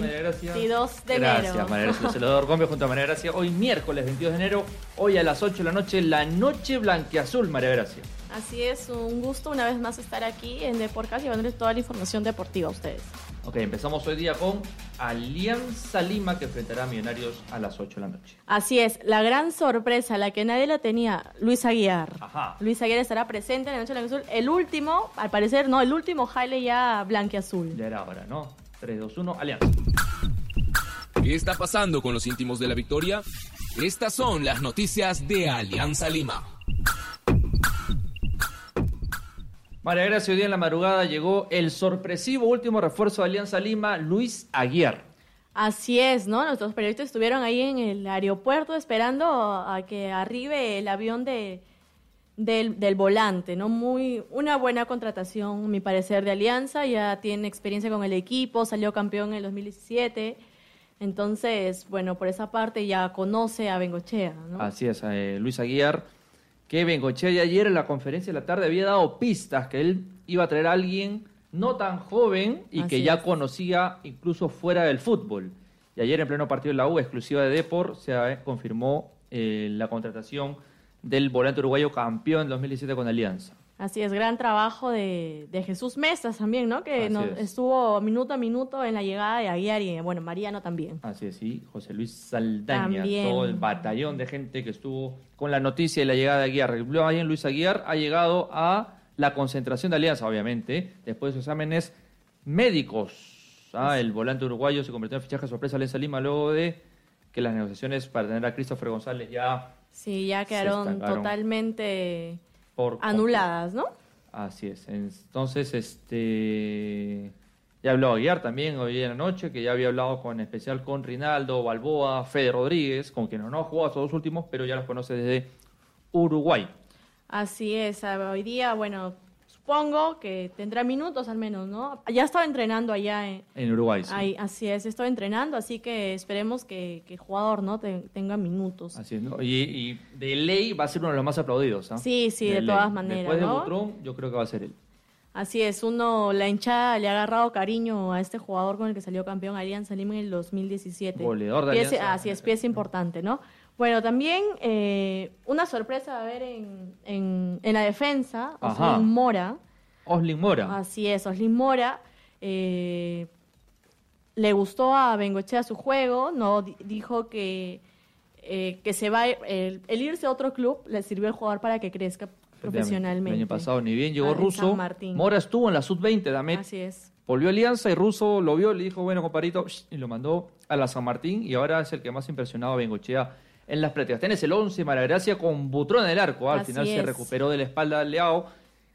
22 de Gracias, enero. María Gracia. Gómez junto a María Gracia. Hoy miércoles 22 de enero, hoy a las 8 de la noche, la noche blanqueazul, María Gracia. Así es, un gusto una vez más estar aquí en Deporcast llevándoles toda la información deportiva a ustedes. Ok, empezamos hoy día con Alianza Lima que enfrentará a Millonarios a las 8 de la noche. Así es, la gran sorpresa, la que nadie la tenía, Luis Aguiar. Ajá. Luis Aguiar estará presente en la noche blanquiazul. El último, al parecer, no, el último Jaile ya blanquiazul. Ya era hora, ¿no? 3, 2, 1, Alianza. ¿Qué está pasando con los íntimos de la victoria? Estas son las noticias de Alianza Lima. María Gracia, hoy día en la madrugada llegó el sorpresivo último refuerzo de Alianza Lima, Luis Aguiar. Así es, ¿no? Nuestros periodistas estuvieron ahí en el aeropuerto esperando a que arribe el avión de, del, del volante, ¿no? Muy, una buena contratación, a mi parecer, de Alianza. Ya tiene experiencia con el equipo, salió campeón en el 2017. Entonces, bueno, por esa parte ya conoce a Bengochea, ¿no? Así es, eh, Luis Aguiar, que Bengochea ya ayer en la conferencia de la tarde había dado pistas que él iba a traer a alguien no tan joven y que ya es. conocía incluso fuera del fútbol. Y ayer en pleno partido de la U, exclusiva de Depor, se eh, confirmó eh, la contratación del volante uruguayo campeón en 2017 con Alianza. Así es, gran trabajo de, de Jesús Mestas también, ¿no? Que Así nos- es. estuvo minuto a minuto en la llegada de Aguiar y, bueno, Mariano también. Así es, sí, José Luis Saldaña, También. todo el batallón de gente que estuvo con la noticia de la llegada de Aguiar. Luis Aguiar ha llegado a la concentración de Alianza, obviamente, después de sus exámenes médicos. Ah, el volante uruguayo se convirtió en fichaje sorpresa de Alianza Lima luego de que las negociaciones para tener a Christopher González ya Sí, ya quedaron totalmente por anuladas, ¿no? Así es. Entonces, este. Ya habló Aguiar también hoy en la noche, que ya había hablado con en especial con Rinaldo, Balboa, Fede Rodríguez, con quienes no ha jugado estos dos últimos, pero ya los conoce desde Uruguay. Así es, a- hoy día, bueno, supongo que tendrá minutos al menos, ¿no? Ya estaba entrenando allá en... En Uruguay, sí. ahí, así es, estaba entrenando, así que esperemos que, que el jugador, ¿no? Te- tenga minutos. Así es, ¿no? Y, y de ley va a ser uno de los más aplaudidos. ¿ah? Sí, sí, de todas maneras, Después de ¿no? Butrón, yo creo que va a ser él. Así es, uno, la hinchada le ha agarrado cariño a este jugador con el que salió campeón Alianza Lima en el 2017. Goleador de Pieza- Alianza. Así es, pieza importante, ¿no? Bueno, también eh, una sorpresa a ver en, en, en la defensa, Ajá. Oslin Mora. Oslin Mora. Así es, Oslin Mora. eh, le gustó a Bengochea su juego, no Di- dijo que, eh, que se va el, el irse a otro club le sirvió al jugador para que crezca profesionalmente. El año pasado ni bien llegó Ah, Russo. Mora estuvo en la sub-20 de Amet. Así es. Volvió a Alianza y Russo lo vio, le dijo, bueno, compadrito, y lo mandó a la San Martín y ahora es el que más impresionado a Bengochea en las prácticas. Tenés el 11, Malagracia con Butrón en el arco. Al Así final se recuperó de la espalda de Leao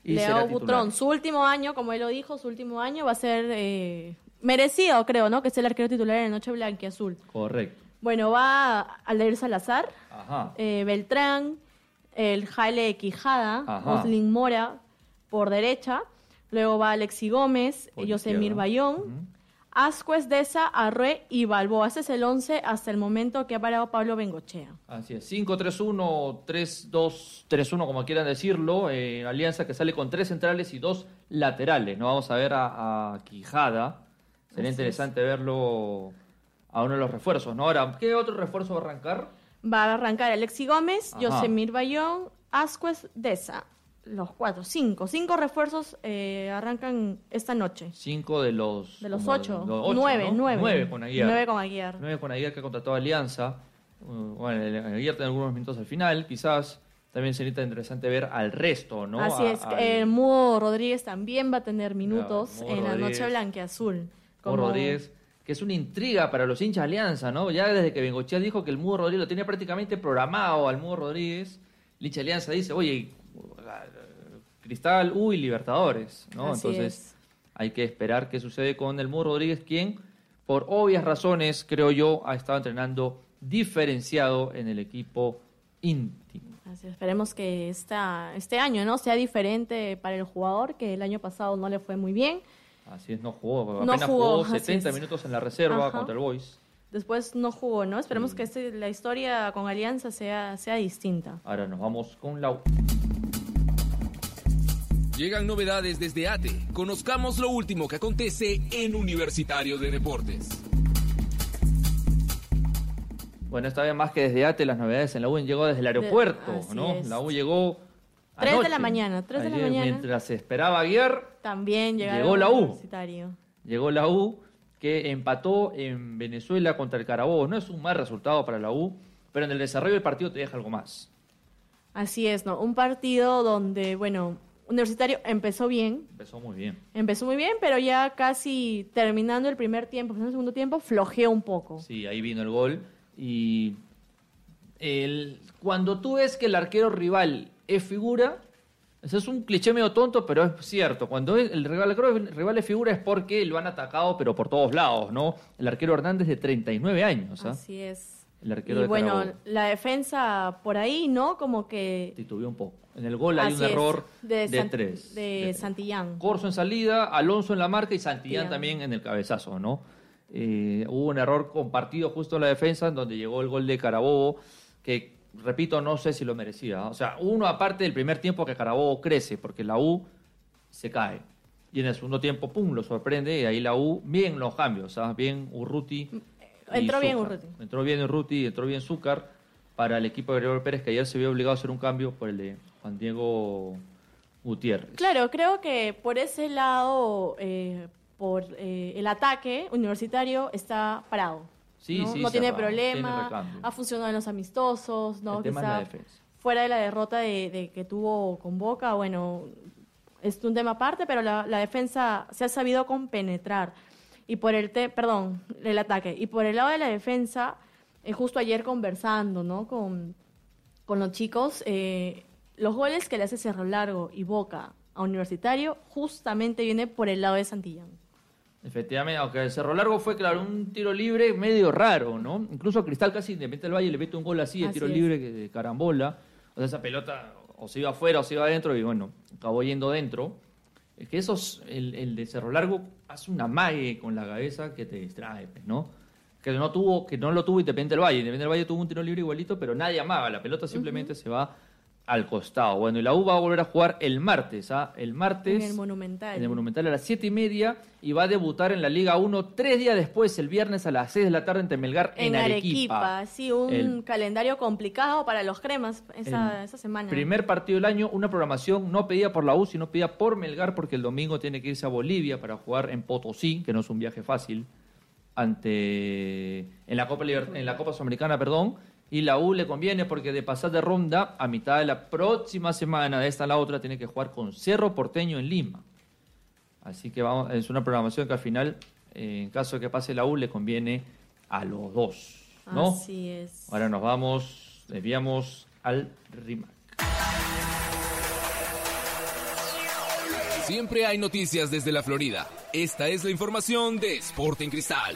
y será titular. Butrón, su último año, como él lo dijo, su último año va a ser eh, merecido, creo, ¿no? Que es el arquero titular en Noche Blanquiazul. Correcto. Bueno, va Aldair Salazar, Ajá. eh, Beltrán, el Jaile Quijada, Ajá. Oslin Mora por derecha, luego va Alexi Gómez, izquierda. Bayón. Ascuez, Deza, Arrué y Balboa. Ese es el 11 hasta el momento que ha parado Pablo Bengochea. Así es, 5-3-1, 3-2-3-1, como quieran decirlo. eh, alianza que sale con tres centrales y dos laterales. No vamos a ver a, a Quijada. Sería Así interesante verlo a uno de los refuerzos, ¿no? Ahora, ¿qué otro refuerzo va a arrancar? Va a arrancar Alexi Gómez, Ajá. Yosemir Bayón, Ascuez, Deza. Los cuatro, cinco. Cinco refuerzos eh, arrancan esta noche. Cinco de los... De los ocho. los nueve, ¿no? nueve. Nueve con Aguiar. Nueve con Aguiar. Nueve con Aguiar que ha contratado a Alianza. Uh, bueno, Aguiar tiene algunos minutos al final, quizás. También sería interesante ver al resto, ¿no? Así A- es. al- El Mudo Rodríguez también va a tener minutos Mudo en la noche blanqueazul. Mudo Como- Rodríguez, que es una intriga para los hinchas de Alianza, ¿no? Ya desde que Bengochea dijo que el Mudo Rodríguez lo tenía prácticamente programado al Mudo Rodríguez, el hincha de Alianza dice, oye, Cristal, uy, Libertadores, ¿no? Así Entonces es. hay que esperar qué sucede con el Mudo Rodríguez, quien por obvias razones, creo yo, ha estado entrenando diferenciado en el equipo íntimo. Así, esperemos que esta, este año no sea diferente para el jugador, que el año pasado no le fue muy bien. Así es, no jugó, No apenas jugó, jugó así 70 es. minutos en la reserva Ajá. contra el Boys. Después no jugó, ¿no? Esperemos que este- la historia con Alianza sea, sea distinta. Ahora nos vamos con la U. Llegan novedades desde ATE. Conozcamos lo último que acontece en Universitario de Deportes. Bueno, esta vez más que desde ATE, las novedades en la U llegó desde el aeropuerto, así ¿no? es. La U llegó. Tres de anoche. la mañana, tres de la mañana. Mientras se esperaba ayer, También llegaron Llegó la U. Universitario. llegó la U, que empató en Venezuela contra el Carabobo. No es un mal resultado para la U, pero en el desarrollo del partido te deja algo más. Así es, ¿no? Un partido donde, bueno, Universitario empezó bien, Empezó muy bien. empezó muy bien, pero ya casi terminando el primer tiempo, el segundo tiempo, flojeó un poco. Sí, ahí vino el gol. Y el, cuando tú ves que el arquero rival es figura, eso es un cliché medio tonto, pero es cierto. Cuando es- el rival, el rival es figura es porque lo han atacado, pero por todos lados, ¿no? El arquero Hernández de 39 años, ¿ah? Así es. El arquero y de bueno, Carabobo. la defensa por ahí, ¿no? Como que... Titubeó un poco. En el gol hay Así un es, error de de, San- tres. de de tres. Santillán. Corso en salida, Alonso en la marca y Santillán Santillán. también en el cabezazo, ¿no? Eh, hubo un error compartido justo en la defensa, en donde llegó el gol de Carabobo, que, repito, no sé si lo merecía. O sea, uno aparte del primer tiempo que Carabobo crece, porque la U se cae. Y en el segundo tiempo, pum, lo sorprende, y ahí la U, bien los cambios, ¿ah? bien Urruti. Entró bien. Urruti. Entró bien Urruti, entró bien Zúcar para el equipo de Gregorio Pérez, que ayer se vio obligado a hacer un cambio por el de Juan Diego Gutiérrez. Claro, creo que por ese lado, eh, por eh, el ataque universitario está parado. Sí, ¿no? sí, no tiene tiene problema, ha funcionado en los amistosos, ¿no? El tema es la Quizá defensa. fuera de la derrota de, de que tuvo con Boca, bueno, es un tema aparte, pero la, la defensa se ha sabido compenetrar. Y por el, te, perdón, el ataque. Y por el lado de la defensa, eh, justo ayer conversando, ¿no? Con, con los chicos, eh, los goles que le hace Cerro Largo y Boca a Universitario justamente viene por el lado de Santillán. Efectivamente, aunque el Cerro Largo fue, claro, un tiro libre medio raro, ¿no? Incluso Cristal casi Independiente del Valle le mete un gol así, de Así tiro es. libre que- de carambola. O sea, esa pelota o se iba afuera o se iba adentro y bueno, acabó yendo dentro. Es que esos, el, el de Cerro Largo hace una mague con la cabeza que te distrae, ¿no? Que no tuvo, que no lo tuvo Independiente del Valle. Independiente del Valle tuvo un tiro libre igualito, pero nadie amaba. La pelota simplemente se va al costado. Bueno, y la U va a volver a jugar el martes, ¿ah? El martes. En el Monumental. En el Monumental a las 7 y media y va a debutar en la Liga 1 tres días después, el viernes a las 6 de la tarde en Melgar, en, En Arequipa, sí, un El calendario complicado para los cremas esa, esa semana. Primer partido del año, una programación no pedida por la U, sino pedida por Melgar, porque el domingo tiene que irse a Bolivia para jugar en Potosí, que no es un viaje fácil, ante en la Copa en la Copa Sudamericana, perdón. Y la U le conviene porque de pasar de ronda a mitad de la próxima semana, de esta a la otra, tiene que jugar con Cerro Porteño en Lima. Así que vamos, es una programación que al final, eh, en caso de que pase la U, le conviene a los dos. ¿no? Así es. Ahora nos vamos, desviamos al RIMAC. Siempre hay noticias desde la Florida. Esta es la información de Sporting Cristal.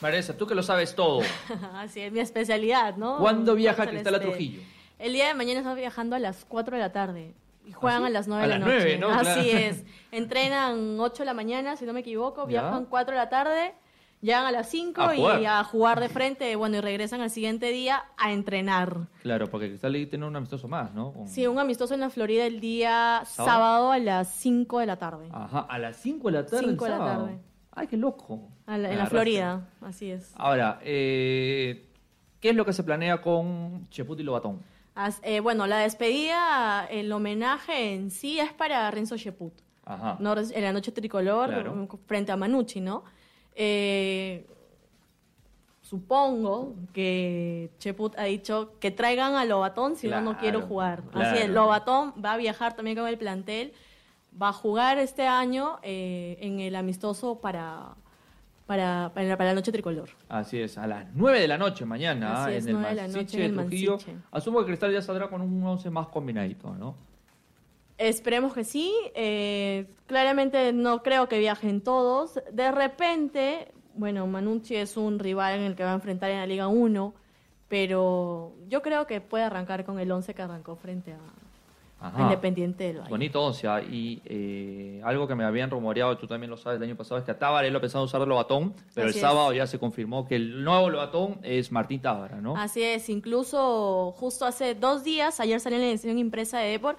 Marisa, tú que lo sabes todo. Así es, mi especialidad, ¿no? ¿Cuándo viaja. Cristal a Trujillo? El día de mañana está viajando a las 4 de la tarde. Y juegan ¿Ah, sí? a las 9 A de la las noche. 9, ¿no? Así Claro. es. Entrenan 8 de la mañana, si no me equivoco. Ya. Viajan 4 de la tarde. Llegan a las 5 A y a jugar de frente. Bueno, y regresan al siguiente día a entrenar. Claro, porque Cristal tiene un amistoso más, ¿no? Con- Sí, un amistoso en la Florida el día ¿Sábado? sábado a las 5 de la tarde. Ajá, a las 5 de la tarde. el Cinco de la tarde. Ay, qué loco. La- en la. Florida, así es. Ahora, eh, ¿qué es lo que se planea con Cheput y Lobatón? As- eh, bueno, la despedida, el homenaje en sí es para Renzo Sheput. Ajá. ¿no? En la noche tricolor, Claro. frente a Manucci, ¿no? Eh, supongo que Cheput ha dicho que traigan a Lobatón, si no, no quiero jugar. claro. Así es, Lobatón va a viajar también con el plantel, va a jugar este año eh, en el amistoso para, para, para, la, para la noche tricolor. Así es, a las 9 de la noche mañana Así es, en el 9 de la noche en el de Trujillo. Mansiche. Asumo que Cristal ya saldrá con un 11 más combinadito, ¿no? Esperemos que sí. Eh, claramente no creo que viajen todos. De repente, bueno, Manucci es un rival en el que va a enfrentar en la Liga 1, pero yo creo que puede arrancar con el 11 que arrancó frente a Ajá. Independiente del Valle. Bonito once. ah, Y eh, algo que me habían rumoreado, tú también lo sabes, el año pasado, es que a Tábara lo pensaba usar de Lobatón, pero Así el es. sábado ya se confirmó que el nuevo Lobatón es Martín Tábara, ¿no? Así es, incluso justo hace dos días, ayer salió en la edición impresa de Depor,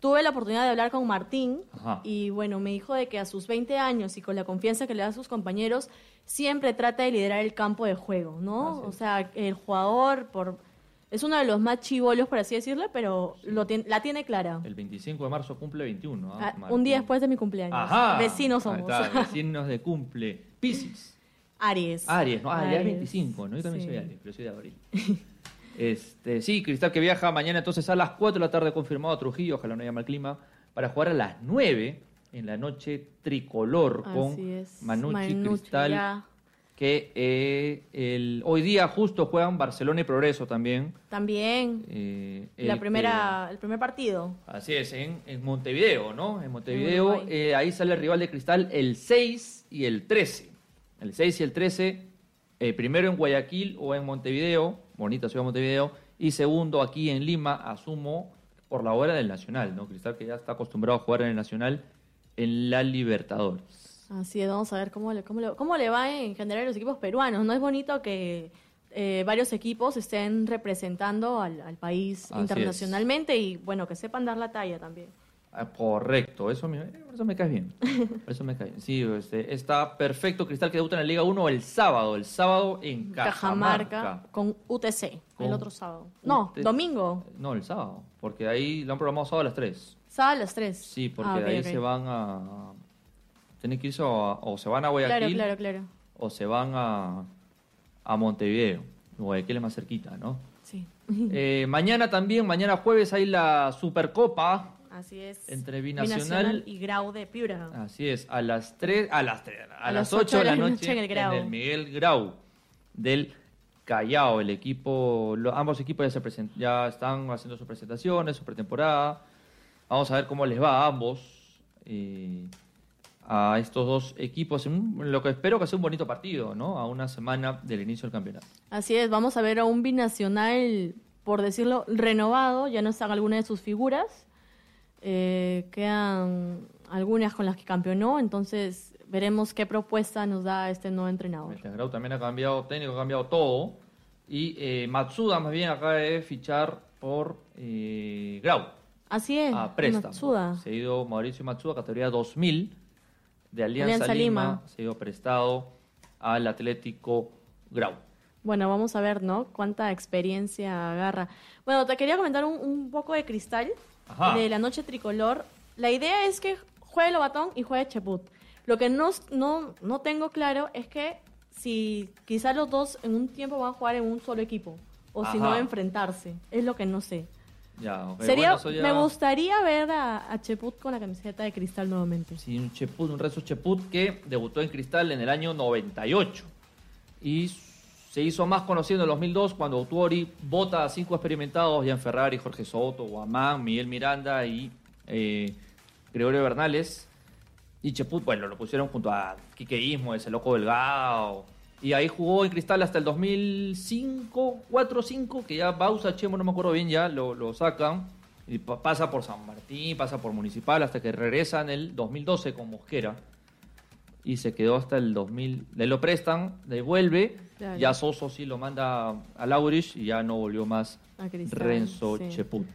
tuve la oportunidad de hablar con Martín Ajá. y bueno, me dijo de que a sus 20 años y con la confianza que le da a sus compañeros, siempre trata de liderar el campo de juego, ¿no? O sea, el jugador por es uno de los más chivolos, por así decirlo, pero lo tien- la tiene clara. El 25 de marzo cumple 21. Ah, ¿ah? un día después de mi cumpleaños. Ajá. Vecinos Ahí somos. está, vecinos de cumple. Piscis. Aries. Aries, ¿no? Ah, ya es Aries. 25, ¿no? Yo también Sí. soy Aries, pero soy de abril. este, sí, Cristal que viaja mañana entonces a las 4 de la tarde confirmado a Trujillo, ojalá no haya mal clima, para jugar a las 9 en la noche tricolor con Así. Manucci, Manucci, Cristal, ya. Que eh, el, hoy día justo juegan Barcelona y Progreso también. También eh, la el primera, el primer partido. así es, en, en Montevideo, ¿no? En Montevideo, eh, ahí sale el rival de Cristal el 6 y el 13. El 6 y el 13, eh, primero en Guayaquil o en Montevideo, bonita ciudad de Montevideo, y segundo aquí en Lima, asumo por la hora del Nacional, ¿no? Cristal que ya está acostumbrado a jugar en el Nacional en la Libertadores. Así es, vamos a ver cómo le, cómo le, cómo le va en general a los equipos peruanos. No es bonito que eh, varios equipos estén representando al, al país Así internacionalmente y bueno, que sepan dar la talla también. Ah, correcto, eso me, eso me cae bien. Eso me cae bien. Sí, este, está perfecto. Cristal que debuta en la Liga 1 el sábado, el sábado en Cajamarca. Cajamarca con UTC Con el otro sábado. No, UTC. domingo. No, el sábado, porque ahí lo han programado sábado a las 3. Sábado a las 3. Sí, porque de ahí se van a... Tienen que irse o se van a Guayaquil Claro, claro, claro. o se van a, a Montevideo. Guayaquil es más cerquita, ¿no? Sí. Eh, mañana también, mañana jueves hay la Supercopa. Así es. Entre Binacional- y Grau de Piura. Así es, a las 3, a las 3, a, A las las 8 de la noche en el Grau. Miguel Grau del Callao, el equipo, lo- ambos equipos ya se present- ya están haciendo sus presentaciones, su pretemporada. Vamos a ver cómo les va a ambos eh, a estos dos equipos en lo que espero que sea un bonito partido, ¿no? A una semana del inicio del campeonato. Así es, vamos a ver a un binacional, por decirlo, renovado. Ya no están algunas de sus figuras. Eh, quedan algunas con las que campeonó. Entonces, veremos qué propuesta nos da este nuevo entrenador. Este Grau también ha cambiado técnico, ha cambiado todo. Y eh, Matsuda más bien acaba de fichar por eh, Grau. Así es, a préstamo. Matsuda. Se ha ido Mauricio Matsuda, categoría 2000 de Alianza, Alianza Lima. Lima. Se ha ido prestado al Atlético Grau. Bueno, vamos a ver, ¿no? Cuánta experiencia agarra. Bueno, te quería comentar un, un poco de cristal Ajá. de la noche tricolor. La idea es que juegue Lobatón y juegue Cheput. Lo que no, no, no tengo claro es que si quizás los dos en un tiempo van a jugar en un solo equipo o si no enfrentarse. Es lo que no sé. Ya, ok, Sería, bueno, eso ya- Me gustaría ver a, a Cheput con la camiseta de cristal nuevamente. Sí, un Cheput, un Rezo Cheput que debutó en Cristal en el año 98. Y se hizo más conocido en el 2002 cuando Autuori vota a cinco experimentados, Jan Ferrari, Jorge Soto, Guamán, Miguel Miranda y eh, Gregorio Bernales. Y Cheput, bueno, lo pusieron junto a Quique Ismo, ese loco Delgado. Y ahí jugó en Cristal hasta el 2005, 4-5, que ya Bausa, Chemo, no me acuerdo bien, ya lo, lo sacan. Y pa- pasa por San Martín, pasa por Municipal, hasta que regresa en el 2012 con Mosquera. Y se quedó hasta el 2000. Le lo prestan, devuelve. Claro. Ya Soso sí lo manda a Laurich y ya no volvió más Cristal, Renzo sí. Cheput.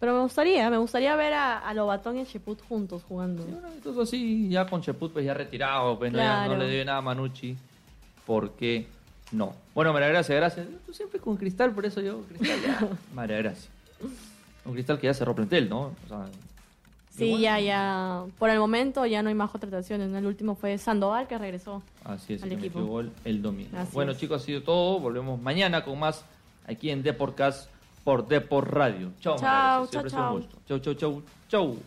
Pero me gustaría, me gustaría ver a, a Lobatón y a Cheput juntos jugando. Y bueno, entonces así, ya con Cheput pues ya retirado, pues no, ya no Claro. le debe nada a Manucci. ¿Por qué no? Bueno, María Gracia, gracias. Tú siempre con Cristal, por eso yo, Cristal ya. María Gracia. Un Cristal que ya cerró plantel, ¿no? O sea, Sí, ya, ya. Por el momento ya no hay más contrataciones. ¿no? El último fue Sandoval que regresó. Así es, al equipo. gol el domingo. Así bueno, es. chicos, ha sido todo. Volvemos mañana con más aquí en Deportcast por Deport Radio. Chao, Chao, chao. Chau, chau, chau, chau.